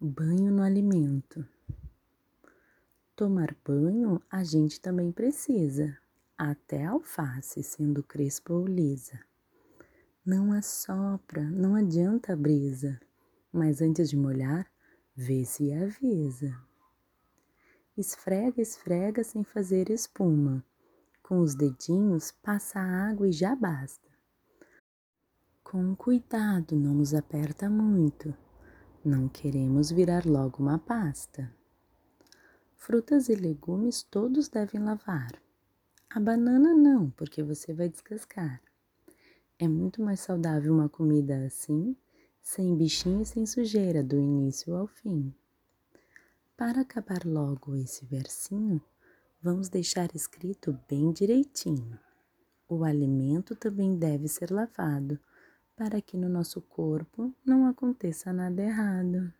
Banho no alimento. Tomar banho a gente também precisa, até alface, sendo crespa ou lisa. Não assopra, não adianta a brisa, mas antes de molhar, vê se avisa. Esfrega, esfrega sem fazer espuma. Com os dedinhos, passa a água e já basta. Com cuidado, não nos aperta muito não queremos virar logo uma pasta. Frutas e legumes todos devem lavar. A banana não, porque você vai descascar. É muito mais saudável uma comida assim, sem bichinho e sem sujeira, do início ao fim. Para acabar logo esse versinho, vamos deixar escrito bem direitinho. O alimento também deve ser lavado para que no nosso corpo não aconteça nada errado.